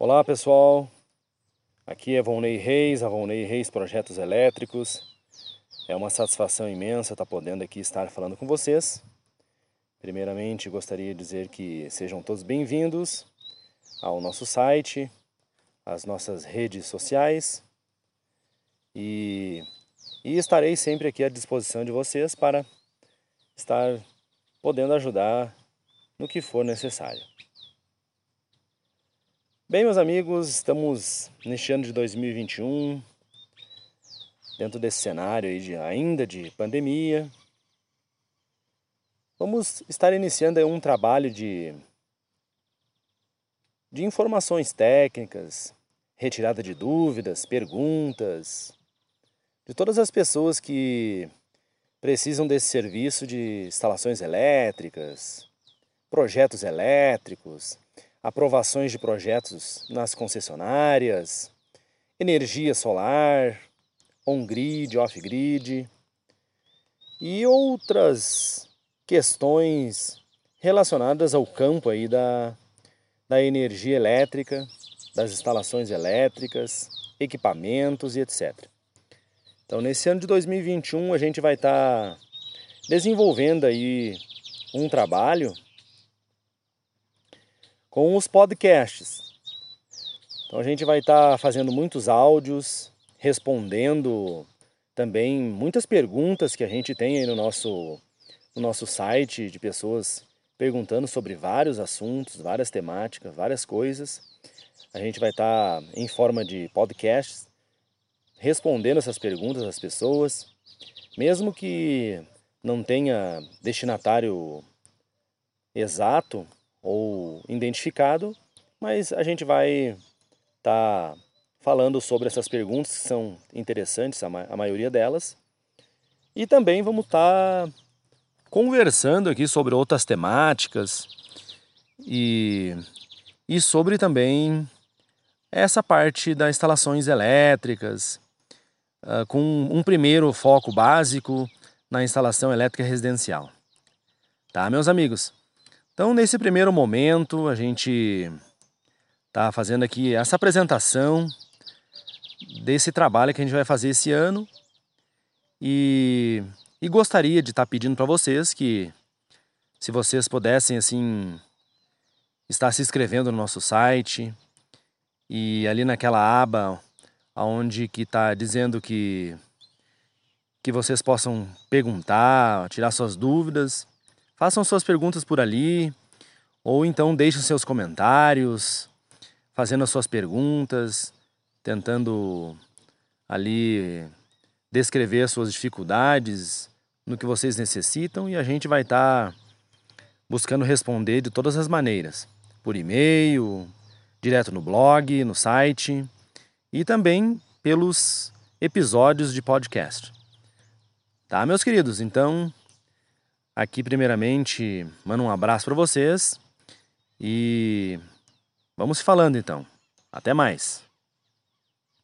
Olá pessoal, aqui é Volney Reis, a Volney Reis Projetos Elétricos. É uma satisfação imensa estar podendo aqui estar falando com vocês. Primeiramente gostaria de dizer que sejam todos bem-vindos ao nosso site, às nossas redes sociais e, e estarei sempre aqui à disposição de vocês para estar podendo ajudar no que for necessário. Bem, meus amigos, estamos neste ano de 2021, dentro desse cenário aí de, ainda de pandemia. Vamos estar iniciando um trabalho de, de informações técnicas, retirada de dúvidas, perguntas, de todas as pessoas que precisam desse serviço de instalações elétricas, projetos elétricos, aprovações de projetos nas concessionárias, energia solar, on-grid, off-grid e outras questões relacionadas ao campo aí da, da energia elétrica, das instalações elétricas, equipamentos e etc. Então, nesse ano de 2021, a gente vai estar tá desenvolvendo aí um trabalho com os podcasts. Então a gente vai estar tá fazendo muitos áudios, respondendo também muitas perguntas que a gente tem aí no nosso, no nosso site de pessoas perguntando sobre vários assuntos, várias temáticas, várias coisas. A gente vai estar tá em forma de podcasts respondendo essas perguntas às pessoas, mesmo que não tenha destinatário exato, ou identificado, mas a gente vai estar tá falando sobre essas perguntas que são interessantes, a, ma a maioria delas, e também vamos estar tá conversando aqui sobre outras temáticas e, e sobre também essa parte das instalações elétricas, uh, com um primeiro foco básico na instalação elétrica residencial. Tá, meus amigos? Então, nesse primeiro momento, a gente está fazendo aqui essa apresentação desse trabalho que a gente vai fazer esse ano. E, e gostaria de estar tá pedindo para vocês que, se vocês pudessem, assim, estar se inscrevendo no nosso site e ali naquela aba onde que está dizendo que que vocês possam perguntar, tirar suas dúvidas Façam suas perguntas por ali, ou então deixem seus comentários, fazendo as suas perguntas, tentando ali descrever as suas dificuldades, no que vocês necessitam, e a gente vai estar tá buscando responder de todas as maneiras, por e-mail, direto no blog, no site e também pelos episódios de podcast. Tá, meus queridos? Então, Aqui, primeiramente, mando um abraço para vocês e vamos falando então. Até mais.